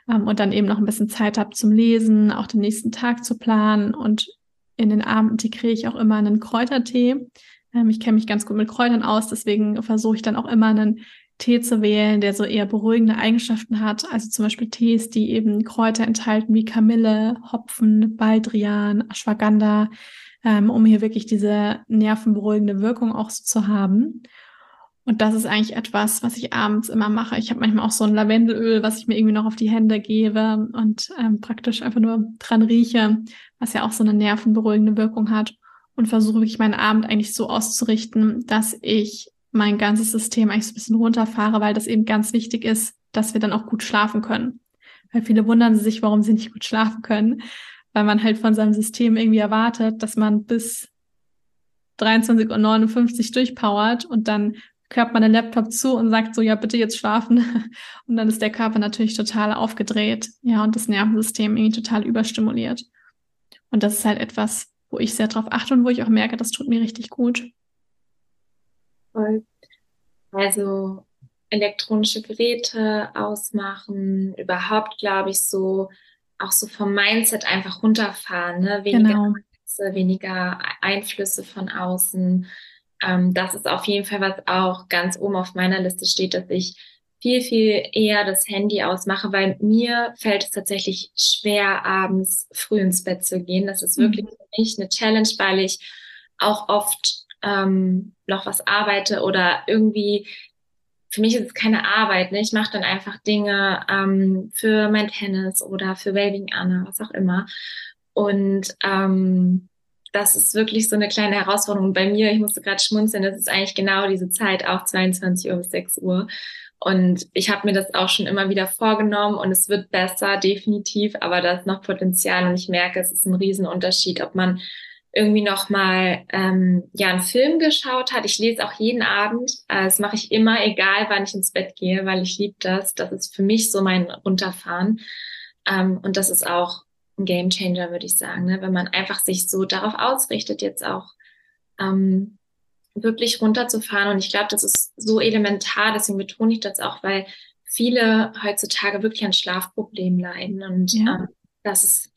S2: Ähm, und dann eben noch ein bisschen Zeit habe zum Lesen, auch den nächsten Tag zu planen. Und in den Abend kriege ich auch immer einen Kräutertee. Ähm, ich kenne mich ganz gut mit Kräutern aus, deswegen versuche ich dann auch immer einen Tee zu wählen, der so eher beruhigende Eigenschaften hat. Also zum Beispiel Tees, die eben Kräuter enthalten wie Kamille, Hopfen, Baldrian, Ashwagandha, ähm, um hier wirklich diese nervenberuhigende Wirkung auch so zu haben. Und das ist eigentlich etwas, was ich abends immer mache. Ich habe manchmal auch so ein Lavendelöl, was ich mir irgendwie noch auf die Hände gebe und ähm, praktisch einfach nur dran rieche, was ja auch so eine nervenberuhigende Wirkung hat. Und versuche wirklich meinen Abend eigentlich so auszurichten, dass ich mein ganzes System eigentlich so ein bisschen runterfahre, weil das eben ganz wichtig ist, dass wir dann auch gut schlafen können. Weil viele wundern sich, warum sie nicht gut schlafen können, weil man halt von seinem System irgendwie erwartet, dass man bis 23.59 Uhr durchpowert und dann klappt man den Laptop zu und sagt so, ja, bitte jetzt schlafen. Und dann ist der Körper natürlich total aufgedreht, ja, und das Nervensystem irgendwie total überstimuliert. Und das ist halt etwas, wo ich sehr drauf achte und wo ich auch merke, das tut mir richtig gut.
S1: Voll. Also elektronische Geräte ausmachen, überhaupt, glaube ich, so auch so vom Mindset einfach runterfahren, ne? Weniger genau. weniger Einflüsse von außen, ähm, das ist auf jeden Fall, was auch ganz oben auf meiner Liste steht, dass ich viel, viel eher das Handy ausmache, weil mir fällt es tatsächlich schwer, abends früh ins Bett zu gehen. Das ist wirklich mhm. für mich eine Challenge, weil ich auch oft ähm, noch was arbeite oder irgendwie für mich ist es keine Arbeit. Ne? Ich mache dann einfach Dinge ähm, für mein Tennis oder für Waving Anna, was auch immer. Und ähm, das ist wirklich so eine kleine Herausforderung bei mir. Ich musste gerade schmunzeln, das ist eigentlich genau diese Zeit, auch 22 Uhr bis 6 Uhr. Und ich habe mir das auch schon immer wieder vorgenommen und es wird besser, definitiv, aber da ist noch Potenzial und ich merke, es ist ein Riesenunterschied, ob man irgendwie noch mal ähm, ja einen Film geschaut hat. Ich lese auch jeden Abend. Äh, das mache ich immer, egal wann ich ins Bett gehe, weil ich liebe das. Das ist für mich so mein Runterfahren. Ähm, und das ist auch ein Game Changer, würde ich sagen, ne? wenn man einfach sich so darauf ausrichtet, jetzt auch ähm, wirklich runterzufahren. Und ich glaube, das ist so elementar, deswegen betone ich das auch, weil viele heutzutage wirklich an Schlafproblemen leiden. Und ja. ähm, das ist,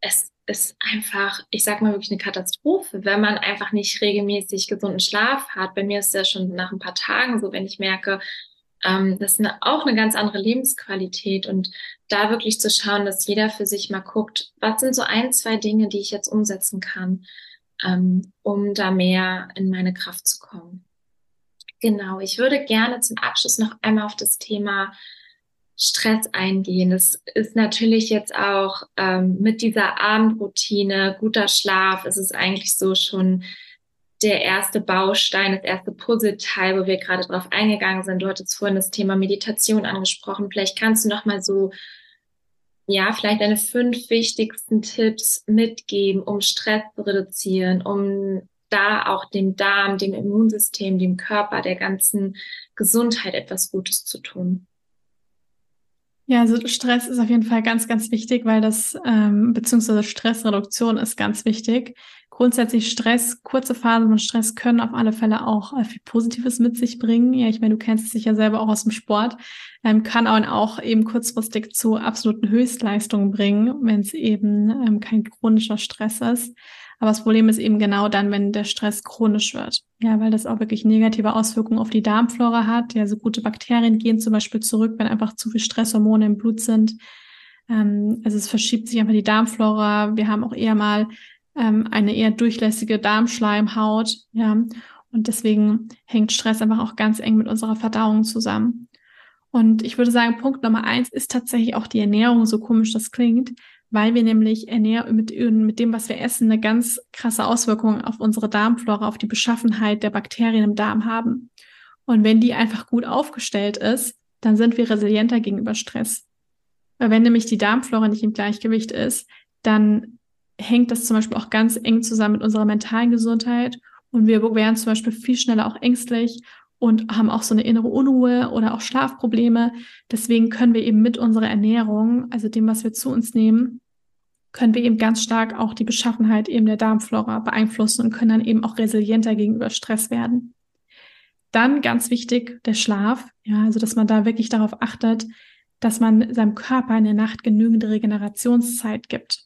S1: es ist einfach, ich sag mal wirklich eine Katastrophe, wenn man einfach nicht regelmäßig gesunden Schlaf hat. Bei mir ist es ja schon nach ein paar Tagen so, wenn ich merke, ähm, das ist eine, auch eine ganz andere Lebensqualität und da wirklich zu schauen, dass jeder für sich mal guckt, was sind so ein, zwei Dinge, die ich jetzt umsetzen kann, ähm, um da mehr in meine Kraft zu kommen. Genau, ich würde gerne zum Abschluss noch einmal auf das Thema Stress eingehen. Das ist natürlich jetzt auch ähm, mit dieser Abendroutine, guter Schlaf, ist es eigentlich so schon der erste Baustein, das erste Puzzleteil, wo wir gerade drauf eingegangen sind. Du hattest vorhin das Thema Meditation angesprochen. Vielleicht kannst du noch mal so, ja, vielleicht deine fünf wichtigsten Tipps mitgeben, um Stress zu reduzieren, um da auch dem Darm, dem Immunsystem, dem Körper, der ganzen Gesundheit etwas Gutes zu tun.
S2: Ja, also Stress ist auf jeden Fall ganz, ganz wichtig, weil das, ähm, beziehungsweise Stressreduktion ist ganz wichtig. Grundsätzlich Stress, kurze Phasen von Stress können auf alle Fälle auch äh, viel Positives mit sich bringen. Ja, ich meine, du kennst es sicher selber auch aus dem Sport, ähm, kann auch, auch eben kurzfristig zu absoluten Höchstleistungen bringen, wenn es eben ähm, kein chronischer Stress ist. Aber das Problem ist eben genau dann, wenn der Stress chronisch wird. Ja, weil das auch wirklich negative Auswirkungen auf die Darmflora hat. Ja, so gute Bakterien gehen zum Beispiel zurück, wenn einfach zu viel Stresshormone im Blut sind. Ähm, also es verschiebt sich einfach die Darmflora. Wir haben auch eher mal ähm, eine eher durchlässige Darmschleimhaut. Ja, und deswegen hängt Stress einfach auch ganz eng mit unserer Verdauung zusammen. Und ich würde sagen, Punkt Nummer eins ist tatsächlich auch die Ernährung, so komisch das klingt weil wir nämlich ernähr mit, mit dem, was wir essen, eine ganz krasse Auswirkung auf unsere Darmflora, auf die Beschaffenheit der Bakterien im Darm haben. Und wenn die einfach gut aufgestellt ist, dann sind wir resilienter gegenüber Stress. Weil wenn nämlich die Darmflora nicht im Gleichgewicht ist, dann hängt das zum Beispiel auch ganz eng zusammen mit unserer mentalen Gesundheit und wir werden zum Beispiel viel schneller auch ängstlich und haben auch so eine innere Unruhe oder auch Schlafprobleme. Deswegen können wir eben mit unserer Ernährung, also dem, was wir zu uns nehmen, können wir eben ganz stark auch die Beschaffenheit eben der Darmflora beeinflussen und können dann eben auch resilienter gegenüber Stress werden. Dann ganz wichtig der Schlaf, ja, also dass man da wirklich darauf achtet, dass man seinem Körper in der Nacht genügend Regenerationszeit gibt.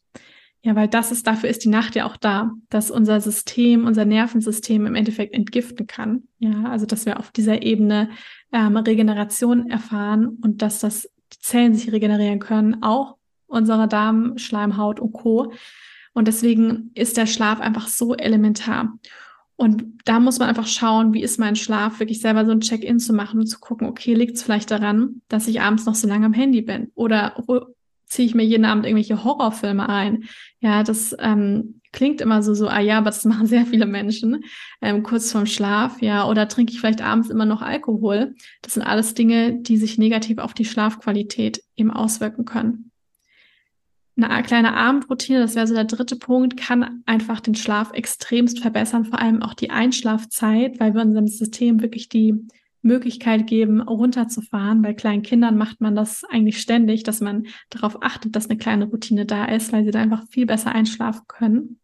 S2: Ja, weil das ist, dafür ist die Nacht ja auch da, dass unser System, unser Nervensystem im Endeffekt entgiften kann. Ja, also dass wir auf dieser Ebene ähm, Regeneration erfahren und dass das die Zellen sich regenerieren können, auch unsere Darm, Schleimhaut und Co. Und deswegen ist der Schlaf einfach so elementar. Und da muss man einfach schauen, wie ist mein Schlaf, wirklich selber so ein Check-in zu machen und zu gucken, okay, liegt es vielleicht daran, dass ich abends noch so lange am Handy bin? Oder ziehe ich mir jeden Abend irgendwelche Horrorfilme ein. Ja, das ähm, klingt immer so, so, ah ja, aber das machen sehr viele Menschen ähm, kurz vorm Schlaf, ja, oder trinke ich vielleicht abends immer noch Alkohol. Das sind alles Dinge, die sich negativ auf die Schlafqualität eben auswirken können. Eine kleine Abendroutine, das wäre so der dritte Punkt, kann einfach den Schlaf extremst verbessern, vor allem auch die Einschlafzeit, weil wir unserem System wirklich die Möglichkeit geben, runterzufahren. Bei kleinen Kindern macht man das eigentlich ständig, dass man darauf achtet, dass eine kleine Routine da ist, weil sie da einfach viel besser einschlafen können.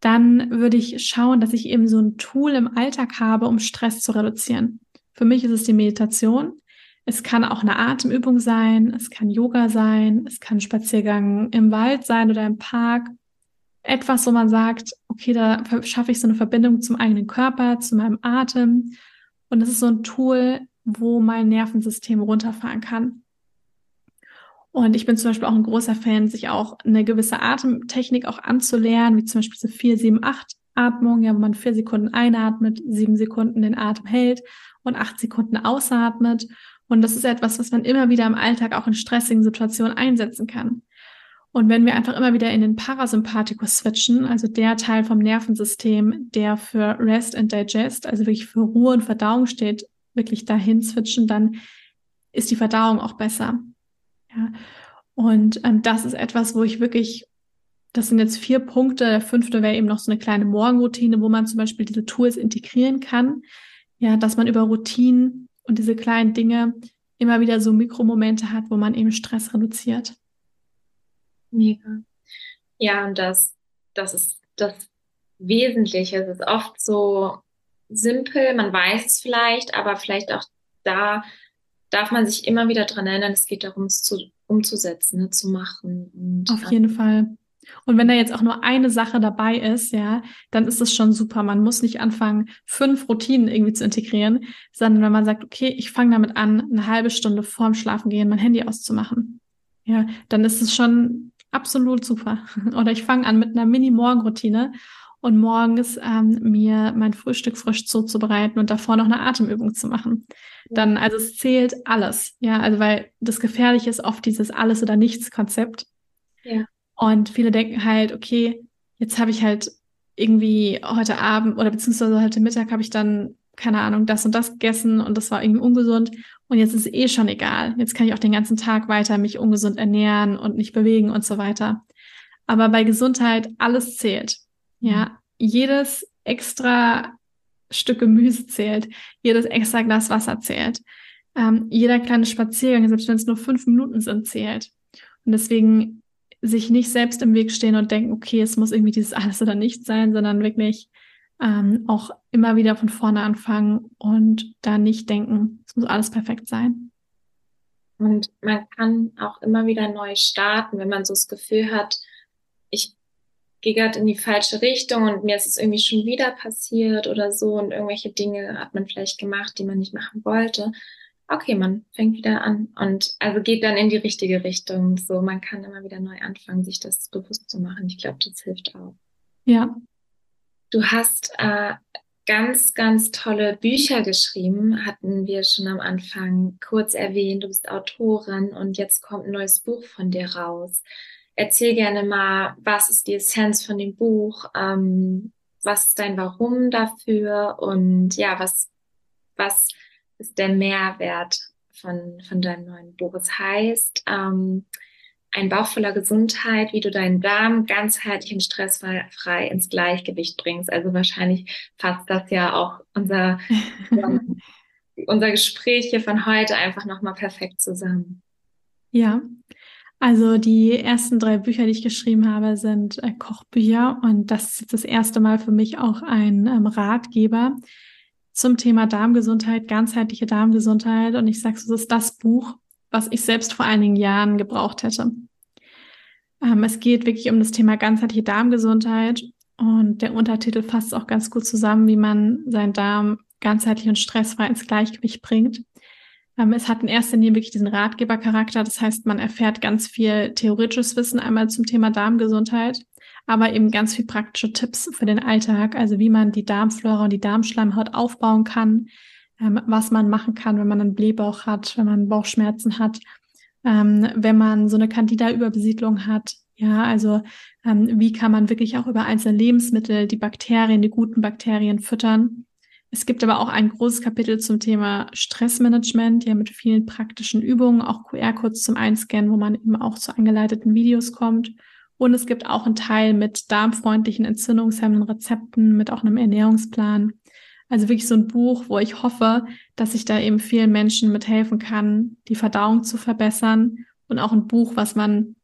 S2: Dann würde ich schauen, dass ich eben so ein Tool im Alltag habe, um Stress zu reduzieren. Für mich ist es die Meditation. Es kann auch eine Atemübung sein, es kann Yoga sein, es kann Spaziergang im Wald sein oder im Park. Etwas, wo man sagt, okay, da schaffe ich so eine Verbindung zum eigenen Körper, zu meinem Atem und es ist so ein Tool, wo mein Nervensystem runterfahren kann. Und ich bin zum Beispiel auch ein großer Fan, sich auch eine gewisse Atemtechnik auch anzulernen, wie zum Beispiel so 4, 7, 8 Atmung, ja, wo man vier Sekunden einatmet, sieben Sekunden den Atem hält und acht Sekunden ausatmet. Und das ist etwas, was man immer wieder im Alltag auch in stressigen Situationen einsetzen kann. Und wenn wir einfach immer wieder in den Parasympathikus switchen, also der Teil vom Nervensystem, der für Rest and Digest, also wirklich für Ruhe und Verdauung steht, wirklich dahin switchen, dann ist die Verdauung auch besser. Ja. Und ähm, das ist etwas, wo ich wirklich, das sind jetzt vier Punkte. Der fünfte wäre eben noch so eine kleine Morgenroutine, wo man zum Beispiel diese Tools integrieren kann. Ja, dass man über Routinen und diese kleinen Dinge immer wieder so Mikromomente hat, wo man eben Stress reduziert.
S1: Mega. Ja, und das, das ist das Wesentliche. Es ist oft so simpel, man weiß es vielleicht, aber vielleicht auch da darf man sich immer wieder dran erinnern, es geht darum, es zu, umzusetzen, ne, zu machen.
S2: Und, Auf jeden äh, Fall. Und wenn da jetzt auch nur eine Sache dabei ist, ja, dann ist es schon super. Man muss nicht anfangen, fünf Routinen irgendwie zu integrieren, sondern wenn man sagt, okay, ich fange damit an, eine halbe Stunde vorm Schlafengehen mein Handy auszumachen. Ja, dann ist es schon absolut super. Oder ich fange an mit einer Mini-Morgenroutine und morgens ähm, mir mein Frühstück frisch zuzubereiten und davor noch eine Atemübung zu machen. Dann, also es zählt alles, ja, also weil das Gefährliche ist oft dieses Alles- oder Nichts-Konzept. Ja. Und viele denken halt, okay, jetzt habe ich halt irgendwie heute Abend oder beziehungsweise heute Mittag habe ich dann, keine Ahnung, das und das gegessen und das war irgendwie ungesund und jetzt ist es eh schon egal. Jetzt kann ich auch den ganzen Tag weiter mich ungesund ernähren und nicht bewegen und so weiter. Aber bei Gesundheit alles zählt. Ja, mhm. jedes extra Stück Gemüse zählt, jedes extra Glas Wasser zählt, ähm, jeder kleine Spaziergang, selbst wenn es nur fünf Minuten sind, zählt. Und deswegen sich nicht selbst im Weg stehen und denken, okay, es muss irgendwie dieses alles oder nichts sein, sondern wirklich ähm, auch immer wieder von vorne anfangen und da nicht denken, es muss alles perfekt sein.
S1: Und man kann auch immer wieder neu starten, wenn man so das Gefühl hat, ich gehe gerade in die falsche Richtung und mir ist es irgendwie schon wieder passiert oder so und irgendwelche Dinge hat man vielleicht gemacht, die man nicht machen wollte okay, man fängt wieder an und also geht dann in die richtige Richtung. So, man kann immer wieder neu anfangen, sich das bewusst zu machen. Ich glaube, das hilft auch.
S2: Ja.
S1: Du hast äh, ganz, ganz tolle Bücher geschrieben, hatten wir schon am Anfang kurz erwähnt. Du bist Autorin und jetzt kommt ein neues Buch von dir raus. Erzähl gerne mal, was ist die Essenz von dem Buch? Ähm, was ist dein Warum dafür? Und ja, was, was ist der Mehrwert von, von deinem neuen Buch. Es heißt, ähm, ein Bauch voller Gesundheit, wie du deinen Darm ganzheitlich und stressfrei ins Gleichgewicht bringst. Also wahrscheinlich fasst das ja auch unser, unser Gespräch hier von heute einfach nochmal perfekt zusammen.
S2: Ja, also die ersten drei Bücher, die ich geschrieben habe, sind äh, Kochbücher und das ist das erste Mal für mich auch ein ähm, Ratgeber, zum Thema Darmgesundheit, ganzheitliche Darmgesundheit. Und ich sage das ist das Buch, was ich selbst vor einigen Jahren gebraucht hätte. Ähm, es geht wirklich um das Thema ganzheitliche Darmgesundheit. Und der Untertitel fasst auch ganz gut zusammen, wie man seinen Darm ganzheitlich und stressfrei ins Gleichgewicht bringt. Ähm, es hat in erster Linie wirklich diesen Ratgebercharakter. Das heißt, man erfährt ganz viel theoretisches Wissen einmal zum Thema Darmgesundheit aber eben ganz viel praktische Tipps für den Alltag, also wie man die Darmflora und die Darmschleimhaut aufbauen kann, ähm, was man machen kann, wenn man einen Blähbauch hat, wenn man Bauchschmerzen hat, ähm, wenn man so eine Candida-Überbesiedlung hat. Ja, also ähm, wie kann man wirklich auch über einzelne Lebensmittel die Bakterien, die guten Bakterien füttern. Es gibt aber auch ein großes Kapitel zum Thema Stressmanagement, ja mit vielen praktischen Übungen, auch QR-Codes zum Einscannen, wo man eben auch zu angeleiteten Videos kommt. Und es gibt auch einen Teil mit darmfreundlichen, entzündungshemmenden Rezepten, mit auch einem Ernährungsplan. Also wirklich so ein Buch, wo ich hoffe, dass ich da eben vielen Menschen mithelfen kann, die Verdauung zu verbessern. Und auch ein Buch, was man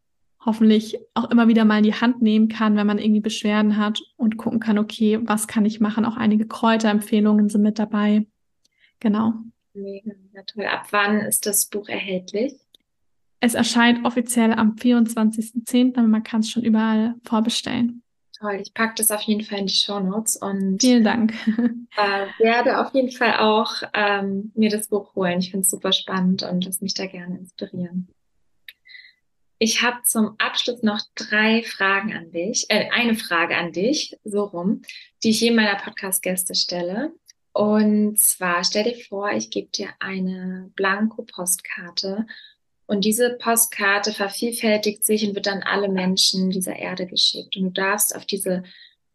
S2: hoffentlich auch immer wieder mal in die Hand nehmen kann, wenn man irgendwie Beschwerden hat und gucken kann, okay, was kann ich machen? Auch einige Kräuterempfehlungen sind mit dabei. Genau.
S1: Mega, mega toll. Ab wann ist das Buch erhältlich?
S2: Es erscheint offiziell am 24.10., aber man kann es schon überall vorbestellen.
S1: Toll, ich packe das auf jeden Fall in die Show Notes und
S2: vielen Dank.
S1: Äh, werde auf jeden Fall auch ähm, mir das Buch holen. Ich finde es super spannend und lass mich da gerne inspirieren. Ich habe zum Abschluss noch drei Fragen an dich, äh, eine Frage an dich, so rum, die ich jedem meiner Podcast-Gäste stelle. Und zwar stell dir vor, ich gebe dir eine Blanko-Postkarte und diese Postkarte vervielfältigt sich und wird an alle Menschen dieser Erde geschickt. Und du darfst auf diese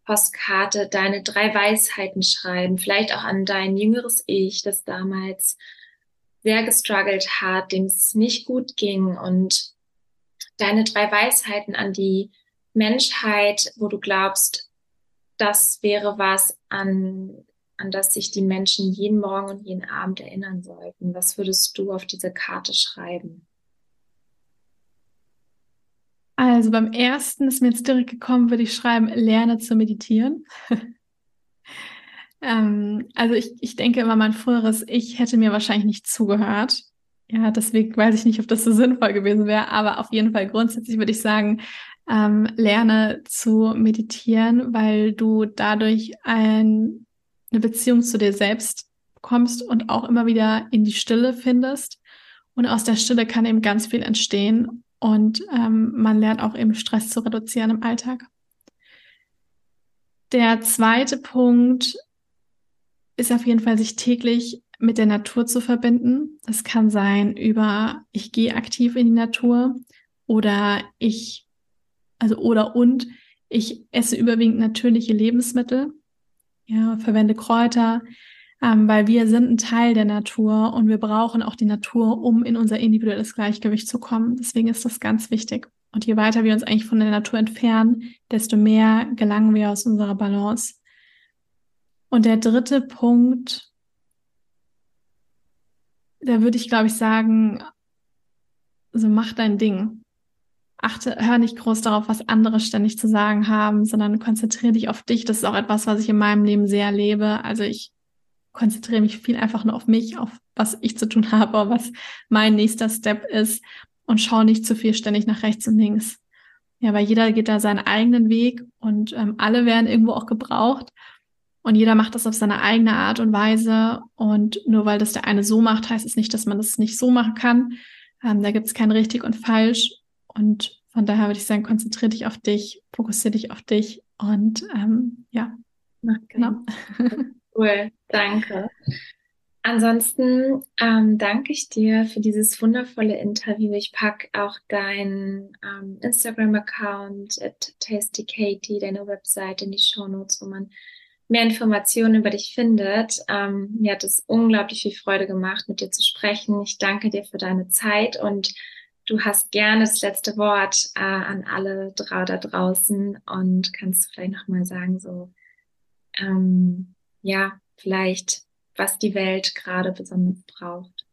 S1: Postkarte deine drei Weisheiten schreiben, vielleicht auch an dein jüngeres Ich, das damals sehr gestruggelt hat, dem es nicht gut ging und deine drei Weisheiten an die Menschheit, wo du glaubst, das wäre was, an, an das sich die Menschen jeden Morgen und jeden Abend erinnern sollten. Was würdest du auf diese Karte schreiben?
S2: Also beim ersten ist mir jetzt direkt gekommen, würde ich schreiben, lerne zu meditieren. ähm, also ich, ich denke immer, mein früheres Ich hätte mir wahrscheinlich nicht zugehört. Ja, deswegen weiß ich nicht, ob das so sinnvoll gewesen wäre, aber auf jeden Fall grundsätzlich würde ich sagen, ähm, lerne zu meditieren, weil du dadurch ein, eine Beziehung zu dir selbst bekommst und auch immer wieder in die Stille findest. Und aus der Stille kann eben ganz viel entstehen. Und ähm, man lernt auch eben Stress zu reduzieren im Alltag. Der zweite Punkt ist auf jeden Fall, sich täglich mit der Natur zu verbinden. Das kann sein über, ich gehe aktiv in die Natur oder ich, also oder und, ich esse überwiegend natürliche Lebensmittel, ja, verwende Kräuter, ähm, weil wir sind ein Teil der Natur und wir brauchen auch die Natur, um in unser individuelles Gleichgewicht zu kommen. Deswegen ist das ganz wichtig. Und je weiter wir uns eigentlich von der Natur entfernen, desto mehr gelangen wir aus unserer Balance. Und der dritte Punkt, da würde ich, glaube ich, sagen, so mach dein Ding. Achte, hör nicht groß darauf, was andere ständig zu sagen haben, sondern konzentriere dich auf dich. Das ist auch etwas, was ich in meinem Leben sehr lebe. Also ich konzentriere mich viel einfach nur auf mich, auf was ich zu tun habe, was mein nächster Step ist und schaue nicht zu viel ständig nach rechts und links. Ja, weil jeder geht da seinen eigenen Weg und ähm, alle werden irgendwo auch gebraucht und jeder macht das auf seine eigene Art und Weise und nur weil das der eine so macht, heißt es nicht, dass man das nicht so machen kann. Ähm, da gibt es kein richtig und falsch und von daher würde ich sagen, konzentriere dich auf dich, fokussiere dich auf dich und ähm, ja, okay. genau.
S1: Cool, danke. Ansonsten ähm, danke ich dir für dieses wundervolle Interview. Ich packe auch deinen ähm, Instagram-Account at tastykatie, deine Website in die Show Notes, wo man mehr Informationen über dich findet. Ähm, mir hat es unglaublich viel Freude gemacht, mit dir zu sprechen. Ich danke dir für deine Zeit und du hast gerne das letzte Wort äh, an alle da draußen und kannst du vielleicht nochmal sagen, so, ähm, ja, vielleicht was die Welt gerade besonders braucht.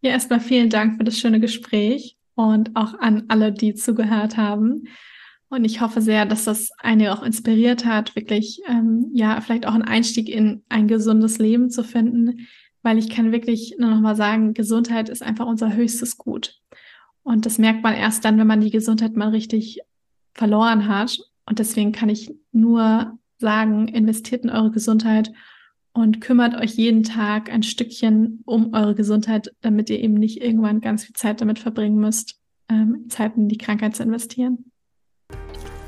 S2: Ja, erstmal vielen Dank für das schöne Gespräch und auch an alle, die zugehört haben. Und ich hoffe sehr, dass das eine auch inspiriert hat, wirklich, ähm, ja, vielleicht auch einen Einstieg in ein gesundes Leben zu finden, weil ich kann wirklich nur noch mal sagen, Gesundheit ist einfach unser höchstes Gut. Und das merkt man erst dann, wenn man die Gesundheit mal richtig verloren hat. Und deswegen kann ich nur sagen, investiert in eure Gesundheit und kümmert euch jeden Tag ein Stückchen um eure Gesundheit, damit ihr eben nicht irgendwann ganz viel Zeit damit verbringen müsst, ähm, Zeit in die Krankheit zu investieren.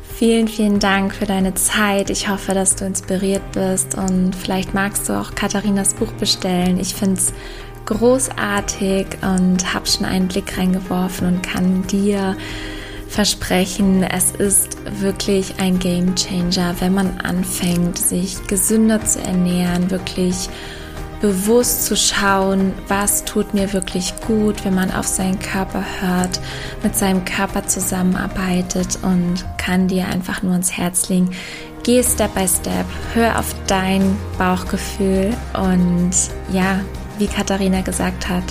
S1: Vielen, vielen Dank für deine Zeit. Ich hoffe, dass du inspiriert bist und vielleicht magst du auch Katharinas Buch bestellen. Ich finde es großartig und habe schon einen Blick reingeworfen und kann dir versprechen, es ist wirklich ein Game Changer, wenn man anfängt, sich gesünder zu ernähren, wirklich bewusst zu schauen, was tut mir wirklich gut, wenn man auf seinen Körper hört, mit seinem Körper zusammenarbeitet und kann dir einfach nur ins Herz legen. Geh Step by Step, hör auf dein Bauchgefühl und ja, wie Katharina gesagt hat,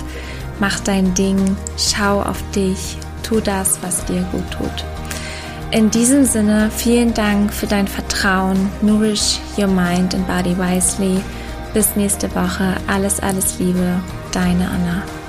S1: mach dein Ding, schau auf dich, tu das, was dir gut tut. In diesem Sinne, vielen Dank für dein Vertrauen. Nourish your mind and body wisely. Bis nächste Woche. Alles, alles Liebe. Deine Anna.